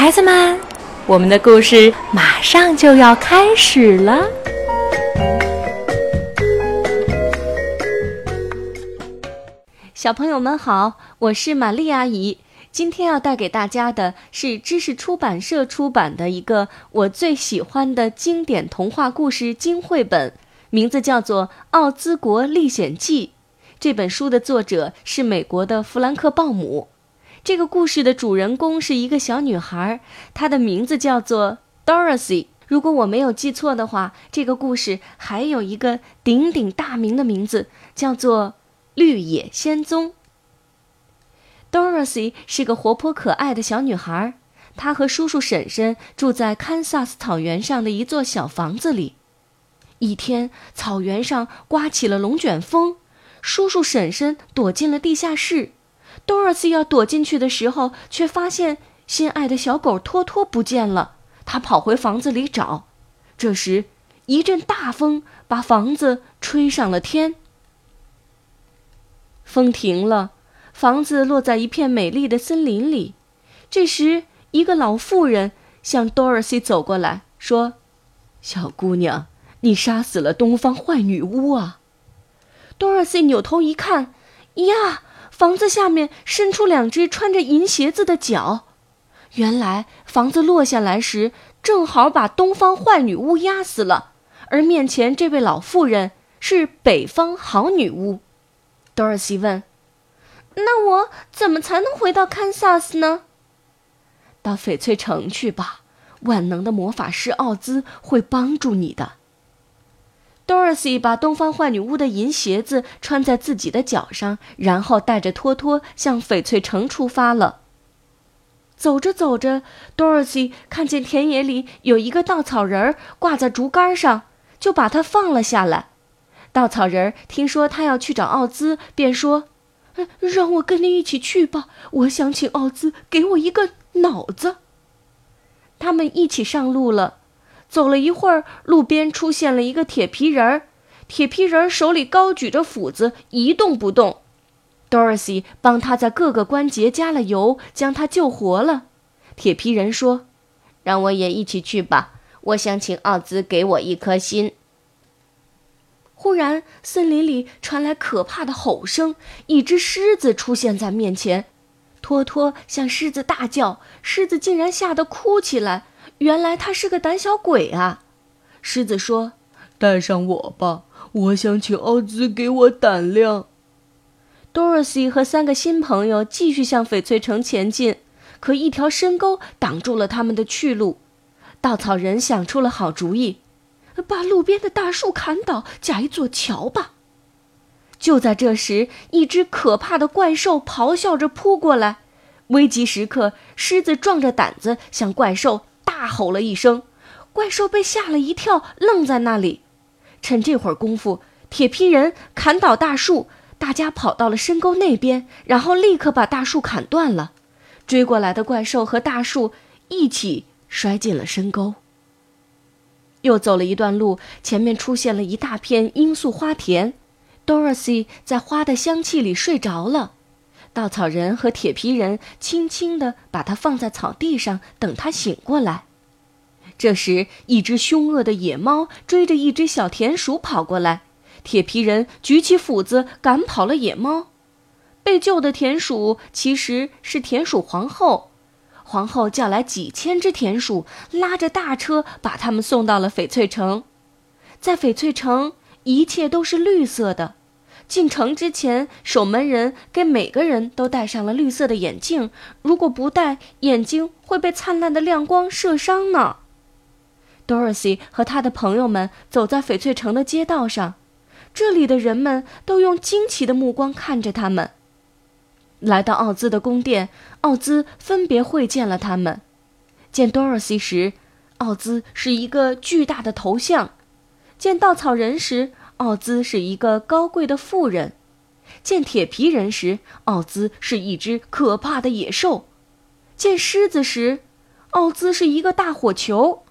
孩子们，我们的故事马上就要开始了。小朋友们好，我是玛丽阿姨。今天要带给大家的是知识出版社出版的一个我最喜欢的经典童话故事精绘本，名字叫做《奥兹国历险记》。这本书的作者是美国的弗兰克·鲍姆。这个故事的主人公是一个小女孩，她的名字叫做 Dorothy。如果我没有记错的话，这个故事还有一个鼎鼎大名的名字，叫做。绿野仙踪。Dorothy 是个活泼可爱的小女孩，她和叔叔婶婶住在堪萨斯草原上的一座小房子里。一天，草原上刮起了龙卷风，叔叔婶婶躲进了地下室。Dorothy 要躲进去的时候，却发现心爱的小狗托托不见了。她跑回房子里找，这时一阵大风把房子吹上了天。风停了，房子落在一片美丽的森林里。这时，一个老妇人向 Dorothy 走过来，说：“小姑娘，你杀死了东方坏女巫啊！”Dorothy 扭头一看，呀，房子下面伸出两只穿着银鞋子的脚。原来，房子落下来时，正好把东方坏女巫压死了，而面前这位老妇人是北方好女巫。Dorothy 问：“那我怎么才能回到堪萨斯呢？”“到翡翠城去吧，万能的魔法师奥兹会帮助你的。”Dorothy 把东方坏女巫的银鞋子穿在自己的脚上，然后带着托托向翡翠城出发了。走着走着，Dorothy 看见田野里有一个稻草人挂在竹竿上，就把它放了下来。稻草人听说他要去找奥兹，便说：“让我跟你一起去吧，我想请奥兹给我一个脑子。”他们一起上路了。走了一会儿，路边出现了一个铁皮人儿，铁皮人儿手里高举着斧子，一动不动。Dorothy 帮他在各个关节加了油，将他救活了。铁皮人说：“让我也一起去吧，我想请奥兹给我一颗心。”忽然，森林里传来可怕的吼声，一只狮子出现在面前。托托向狮子大叫，狮子竟然吓得哭起来。原来他是个胆小鬼啊！狮子说：“带上我吧，我想请奥兹给我胆量。” Dorothy 和三个新朋友继续向翡翠城前进，可一条深沟挡住了他们的去路。稻草人想出了好主意。把路边的大树砍倒，架一座桥吧。就在这时，一只可怕的怪兽咆哮着扑过来。危急时刻，狮子壮着胆子向怪兽大吼了一声，怪兽被吓了一跳，愣在那里。趁这会儿功夫，铁皮人砍倒大树，大家跑到了深沟那边，然后立刻把大树砍断了。追过来的怪兽和大树一起摔进了深沟。又走了一段路，前面出现了一大片罂粟花田。Dorothy 在花的香气里睡着了，稻草人和铁皮人轻轻地把它放在草地上，等它醒过来。这时，一只凶恶的野猫追着一只小田鼠跑过来，铁皮人举起斧子赶跑了野猫。被救的田鼠其实是田鼠皇后。皇后叫来几千只田鼠，拉着大车把他们送到了翡翠城。在翡翠城，一切都是绿色的。进城之前，守门人给每个人都戴上了绿色的眼镜，如果不戴，眼睛会被灿烂的亮光射伤呢。Dorothy 和他的朋友们走在翡翠城的街道上，这里的人们都用惊奇的目光看着他们。来到奥兹的宫殿，奥兹分别会见了他们。见 Dorothy 时，奥兹是一个巨大的头像；见稻草人时，奥兹是一个高贵的妇人；见铁皮人时，奥兹是一只可怕的野兽；见狮子时，奥兹是一个大火球。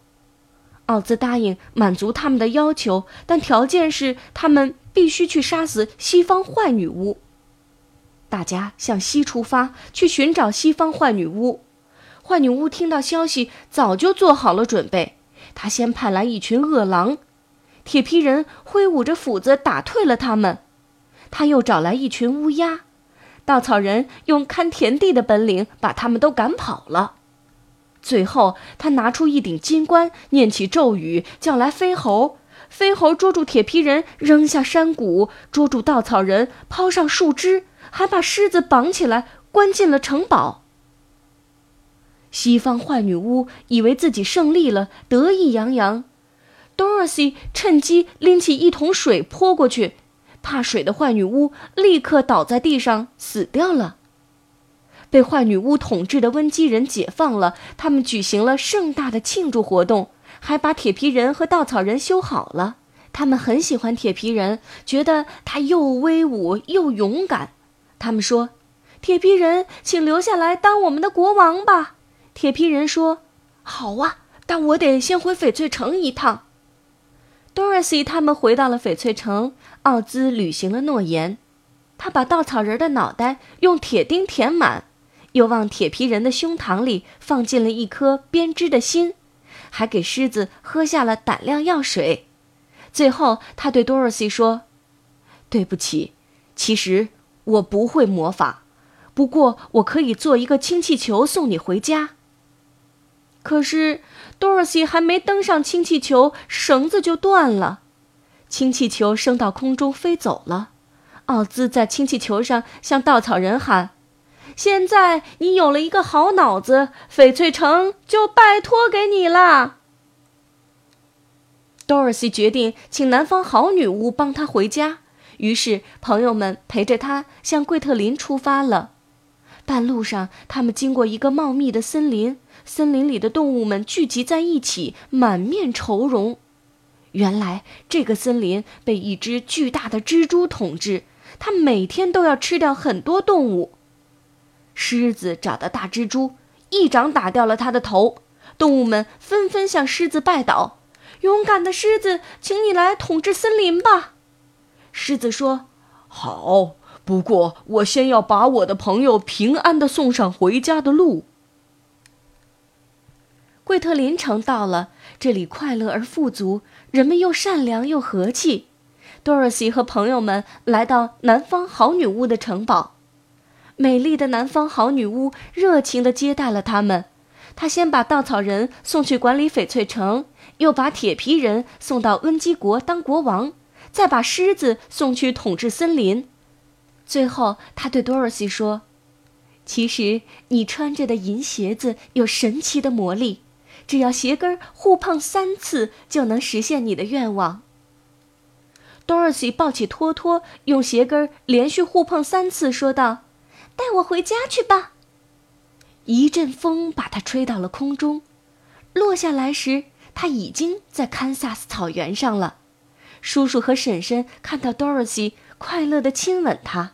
奥兹答应满足他们的要求，但条件是他们必须去杀死西方坏女巫。大家向西出发，去寻找西方坏女巫。坏女巫听到消息，早就做好了准备。她先派来一群恶狼，铁皮人挥舞着斧子打退了他们。他又找来一群乌鸦，稻草人用看田地的本领把他们都赶跑了。最后，他拿出一顶金冠，念起咒语，叫来飞猴。飞猴捉住铁皮人，扔下山谷；捉住稻草人，抛上树枝，还把狮子绑起来，关进了城堡。西方坏女巫以为自己胜利了，得意洋洋。Dorothy 趁机拎起一桶水泼过去，怕水的坏女巫立刻倒在地上死掉了。被坏女巫统治的温基人解放了，他们举行了盛大的庆祝活动，还把铁皮人和稻草人修好了。他们很喜欢铁皮人，觉得他又威武又勇敢。他们说：“铁皮人，请留下来当我们的国王吧。”铁皮人说：“好啊，但我得先回翡翠城一趟。”Dorothy 他们回到了翡翠城，奥兹履行了诺言，他把稻草人的脑袋用铁钉填满。又往铁皮人的胸膛里放进了一颗编织的心，还给狮子喝下了胆量药水。最后，他对 Dorothy 说：“对不起，其实我不会魔法，不过我可以做一个氢气球送你回家。”可是，多萝西还没登上氢气球，绳子就断了，氢气球升到空中飞走了。奥兹在氢气球上向稻草人喊。现在你有了一个好脑子，翡翠城就拜托给你了。Dorothy 决定请南方好女巫帮她回家，于是朋友们陪着她向桂特林出发了。半路上，他们经过一个茂密的森林，森林里的动物们聚集在一起，满面愁容。原来，这个森林被一只巨大的蜘蛛统治，它每天都要吃掉很多动物。狮子找到大蜘蛛，一掌打掉了它的头。动物们纷纷向狮子拜倒：“勇敢的狮子，请你来统治森林吧。”狮子说：“好，不过我先要把我的朋友平安的送上回家的路。”惠特林城到了，这里快乐而富足，人们又善良又和气。多萝西和朋友们来到南方好女巫的城堡。美丽的南方好女巫热情地接待了他们。她先把稻草人送去管理翡翠城，又把铁皮人送到温基国当国王，再把狮子送去统治森林。最后，她对多萝西说：“其实你穿着的银鞋子有神奇的魔力，只要鞋跟互碰三次，就能实现你的愿望。” Dorothy 抱起托托，用鞋跟连续互碰三次，说道。带我回家去吧。一阵风把它吹到了空中，落下来时，它已经在堪萨斯草原上了。叔叔和婶婶看到 Dorothy，快乐地亲吻她。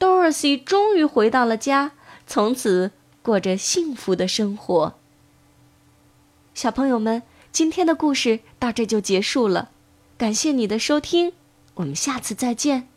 Dorothy 终于回到了家，从此过着幸福的生活。小朋友们，今天的故事到这就结束了，感谢你的收听，我们下次再见。